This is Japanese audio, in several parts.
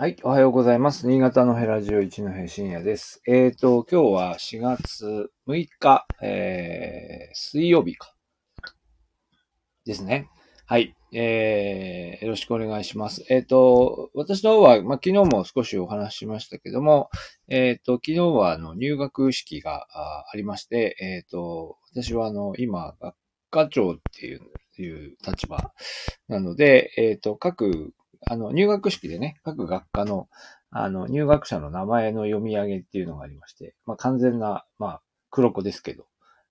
はい、おはようございます。新潟のヘラジオ一の平深夜です。えっ、と、今日は4月6日、えー、水曜日か。ですね。はい。えー、よろしくお願いします。えっ、と、私の方は、まあ、昨日も少しお話ししましたけども、えっ、と、昨日は、あの、入学式があありまして、えっ、と、私は、あの、今、学科長っていう、いう立場なので、えっ、と、各あの、入学式でね、各学科の、あの、入学者の名前の読み上げっていうのがありまして、まあ、完全な、まあ、黒子ですけど、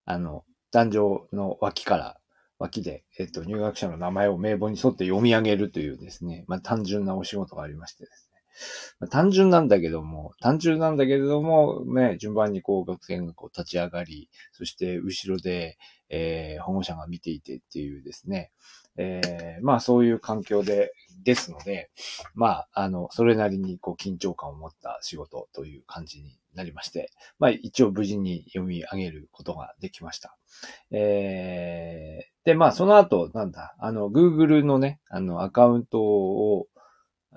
あの、壇上の脇から、脇で、えっと、入学者の名前を名簿に沿って読み上げるというですね、まあ、単純なお仕事がありましてですね。まあ、単純なんだけども、単純なんだけれども、ね、順番にこう、学生がこう立ち上がり、そして後ろで、えー、保護者が見ていてっていうですね、えー、まあそういう環境で、ですので、まあ、あの、それなりにこう緊張感を持った仕事という感じになりまして、まあ一応無事に読み上げることができました。えー、で、まあその後、なんだ、あの、Google のね、あの、アカウントを、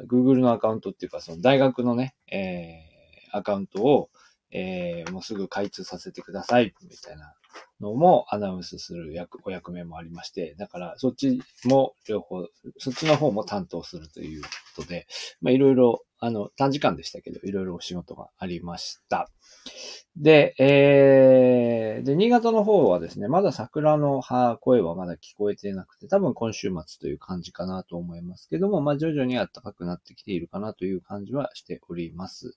Google のアカウントっていうか、その大学のね、えー、アカウントを、えー、もうすぐ開通させてください、みたいなのもアナウンスする役、お役目もありまして、だからそっちも両方、そっちの方も担当するということで、まあいろいろ、あの、短時間でしたけど、いろいろお仕事がありました。で、えー、で、新潟の方はですね、まだ桜の葉声はまだ聞こえてなくて、多分今週末という感じかなと思いますけども、まあ徐々に暖かくなってきているかなという感じはしております。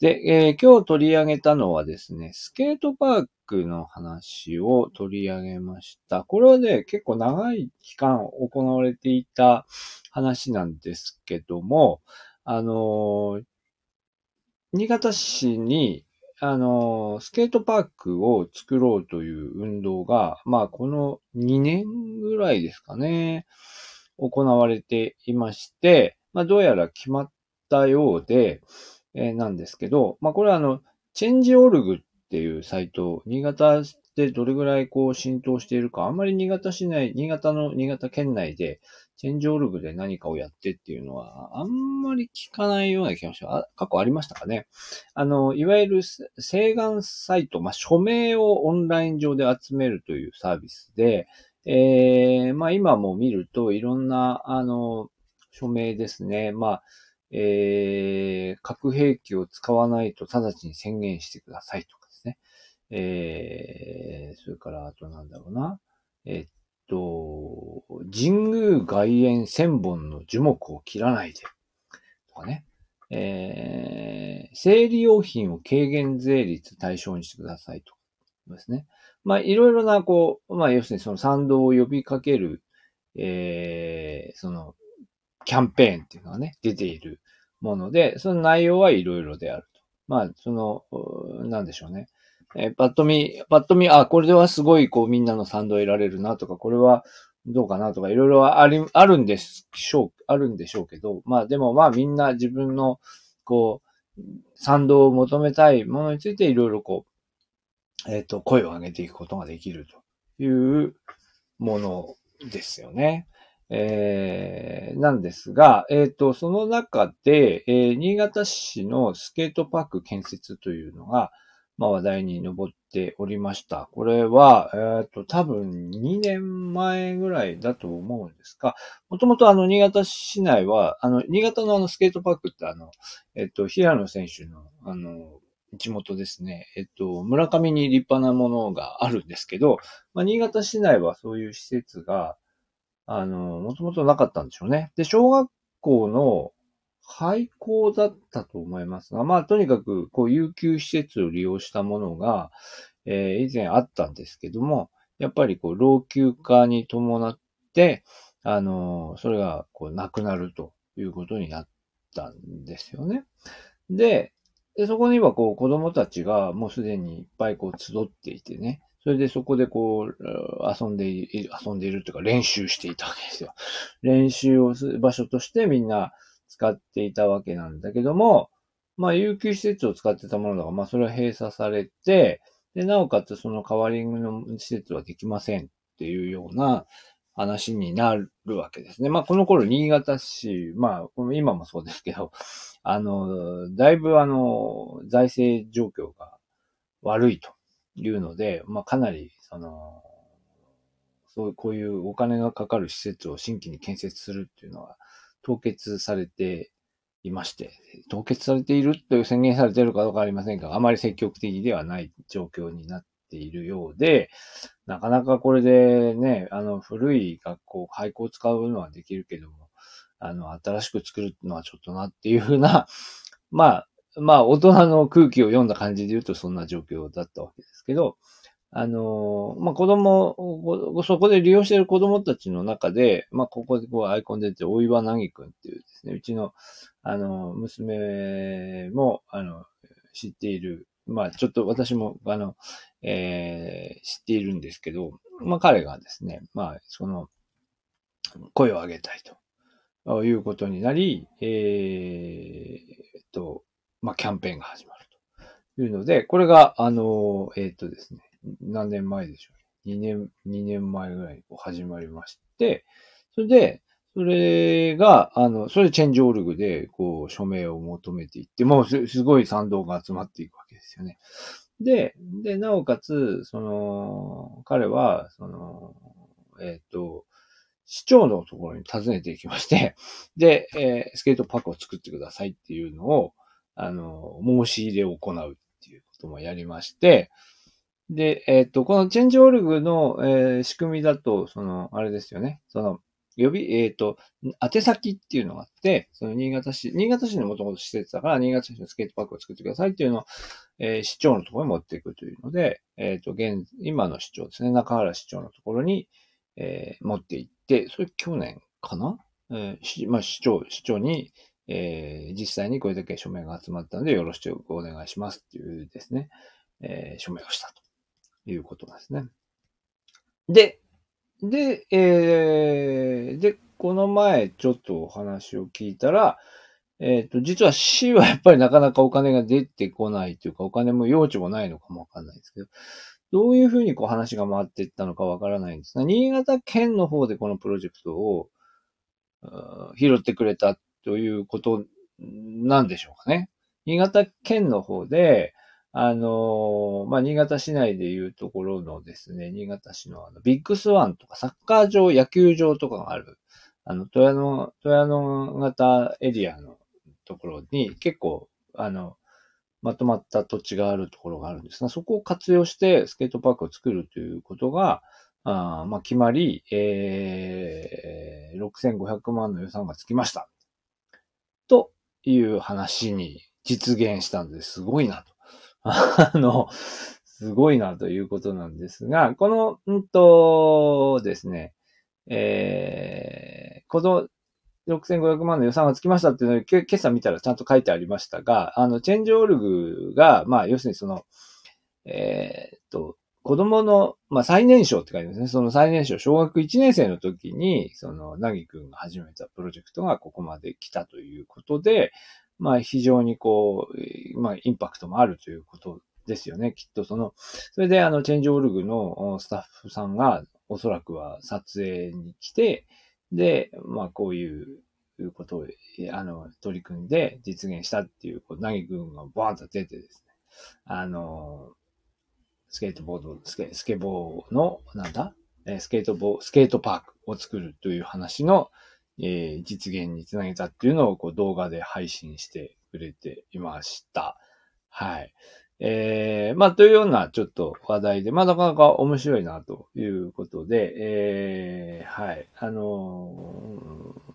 で、えー今日取り上げたのはですね、スケートパークの話を取り上げました。これはね、結構長い期間行われていた話なんですけども、あのー新潟市に、あのスケートパークを作ろうという運動が、まあ、この2年ぐらいですかね、行われていまして、まあ、どうやら決まったようで、えーなんですけど、まあ、これはあの、チェンジオルグっていうサイト、新潟でどれぐらいこう浸透しているか、あんまり新潟市内、新潟の、新潟県内で、チェンジオルグで何かをやってっていうのは、あんまり聞かないような気がします。過去ありましたかね？あの、いわゆる請願サイト、まあ、署名をオンライン上で集めるというサービスで、えー、まあ今も見るといろんな、あの、署名ですね。まあ、えー、核兵器を使わないと直ちに宣言してくださいとかですね。えー、それから、あとなんだろうな。えっと、神宮外苑千本の樹木を切らないで。とかね。えー、生理用品を軽減税率対象にしてくださいとですね。まあ、いろいろな、こう、まあ、要するにその賛同を呼びかける、えー、その、キャンペーンっていうのがね、出ているもので、その内容はいろいろであると。まあ、その、うなんでしょうね。えーパッと見、パッと見、あ、これではすごい、こう、みんなの賛同を得られるなとか、これはどうかなとか、いろいろあり、あるんでしょう、あるんでしょうけど、まあ、でもまあ、みんな自分の、こう、賛同を求めたいものについていろいろこう、えっ、と、声を上げていくことができるというものですよね。えー、なんですが、えっ、と、その中で、えー新潟市のスケートパーク建設というのが、まあ話題に上っておりました。これは、えっ、と、多分2年前ぐらいだと思うんですが、もともとあの、新潟市内は、あの、新潟のあの、スケートパークってあの、えっ、と、平野選手の、あの、地元ですね。えっと、村上に立派なものがあるんですけど、まあ、新潟市内はそういう施設が、あの、もともとなかったんでしょうね。で、小学校の廃校だったと思いますが、まあ、とにかく、こう、有給施設を利用したものが、えー以前あったんですけども、やっぱりこう、老朽化に伴って、あの、それが、こう、なくなるということになったんですよね。で、で、そこにはこう子供たちがもうすでにいっぱいこう集っていてね、それでそこでこう遊んでい、遊んでいるというか練習していたわけですよ。練習をする場所としてみんな使っていたわけなんだけども、まあ有給施設を使ってたものだから、まあそれは閉鎖されて、で、なおかつその代わりの施設はできませんっていうような話になるわけですね。まあこの頃新潟市、まあ今もそうですけど、あの、だいぶあの、財政状況が悪いというので、まあ、かなり、その、そう、こういうお金がかかる施設を新規に建設するっていうのは、凍結されていまして、凍結されているという宣言されているかどうかありませんが、あまり積極的ではない状況になっているようで、なかなかこれでね、あの、古い学校、廃校を使うのはできるけども、あの、新しく作るのはちょっとなっていうふうな、まあ、まあ、大人の空気を読んだ感じで言うとそんな状況だったわけですけど、あの、まあ、子供、そこで利用している子供たちの中で、まあ、ここでこうアイコン出て、大岩なぎくんっていうですね、うちの、あの、娘も、あの、知っている、まあ、ちょっと私も、あの、えー、知っているんですけど、まあ、彼がですね、まあ、その、声を上げたいと。いうことになり、えー、と、まあ、キャンペーンが始まるというので、これが、あの、えっ、とですね、何年前でしょう。2年、2年前ぐらいに始まりまして、それで、それが、あの、それチェンジオルグで、こう、署名を求めていって、もうすすごい賛同が集まっていくわけですよね。で、で、なおかつ、その、彼は、その、えっ、ー、と、市長のところに訪ねていきまして、で、えー、スケートパックを作ってくださいっていうのを、あの、申し入れを行うっていうこともやりまして、で、えっ、ー、と、このチェンジオルグの、えー、仕組みだと、その、あれですよね。その、予備、えっ、ー、と、宛先っていうのがあって、その新潟市、新潟市のもともと施設だから、新潟市のスケートパークを作ってくださいっていうのを、えー、市長のところに持っていくというので、えっ、と、現、今の市長ですね、中原市長のところに、え持って行って、それ去年かな？えー、まあ、市長、市長に、え実際にこれだけ署名が集まったので、よろしくお願いしますっていうですね、え署名をしたと。いうことですね。で、で、えー、で、この前ちょっとお話を聞いたら、えっ、ー、と、実は市はやっぱりなかなかお金が出てこないというか、お金も用地もないのかもわかんないですけど、どういうふうにこう話が回っていったのかわからないんですが、新潟県の方でこのプロジェクトを拾ってくれたということなんでしょうかね。新潟県の方で、あの、まあ、新潟市内でいうところのですね、新潟市のあのビッグスワンとかサッカー場、野球場とかがある、あの、富山、富山型エリアのところに結構、あの、まとまった土地があるところがあるんですが、そこを活用してスケートパークを作るということが、あまあ、決まり、えー、6500万の予算がつきました。という話に実現したんです。すごいなと。あの、すごいなということなんですが、この、うんとですね、えー、この6500万の予算がつきましたっていうのを今朝見たらちゃんと書いてありましたが、あの、チェンジオルグが、まあ、要するにその、えー、っと、子供の、まあ、最年少って書いてますね。その最年少、小学1年生の時に、その、なぎくんが始めたプロジェクトがここまで来たということで、まあ非常にこう、まあインパクトもあるということですよね。きっとその、それであの、チェンジオルグのスタッフさんがおそらくは撮影に来て、で、まあこういうことを、あの、取り組んで実現したっていう、こう、投げ軍がバーンと出てですね、あの、スケートボード、スケ、スケボーの、なんだ？スケートボー、スケートパークを作るという話の、えー、実現につなげたっていうのをこう動画で配信してくれていました。はい。えー、まあ、というようなちょっと話題で、まあ、なかなか面白いなということで、えー、はい。あのー、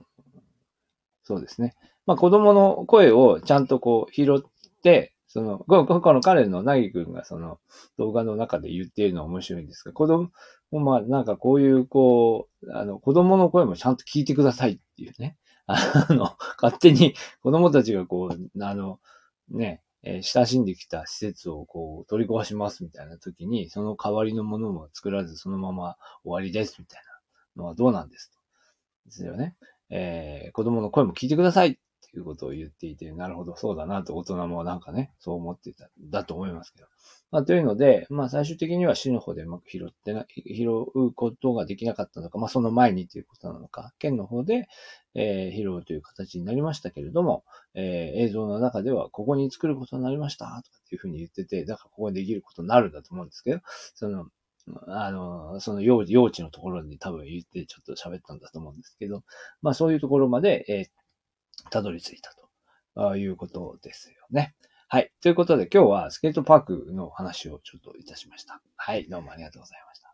そうですね。まあ、子供の声をちゃんとこう拾って、その、この彼のなぎくんがその動画の中で言っているのは面白いんですが、子供、まあなんかこういうこう、あの子供の声もちゃんと聞いてくださいっていうね。あの、勝手に子供たちがこう、あの、ね、えー、親しんできた施設をこう取り壊しますみたいな時に、その代わりのものも作らずそのまま終わりですみたいなのはどうなんです。ですよね。えー、子供の声も聞いてくださいっていうことを言っていて、なるほど、そうだなと大人もなんかね、そう思ってた、だと思いますけど。まあ、というので、まあ、最終的には市の方でうまく拾ってな、拾うことができなかったのか、まあ、その前にということなのか、県の方で、えー、拾うという形になりましたけれども、えー、映像の中では、ここに作ることになりました、とかっていうふうに言ってて、だからここにできることになるんだと思うんですけど、その、あの、その幼幼稚のところに多分言ってちょっと喋ったんだと思うんですけど、まあそういうところまで、えー、たどり着いたということですよね。はい。ということで今日はスケートパークの話をちょっといたしました。はい。どうもありがとうございました。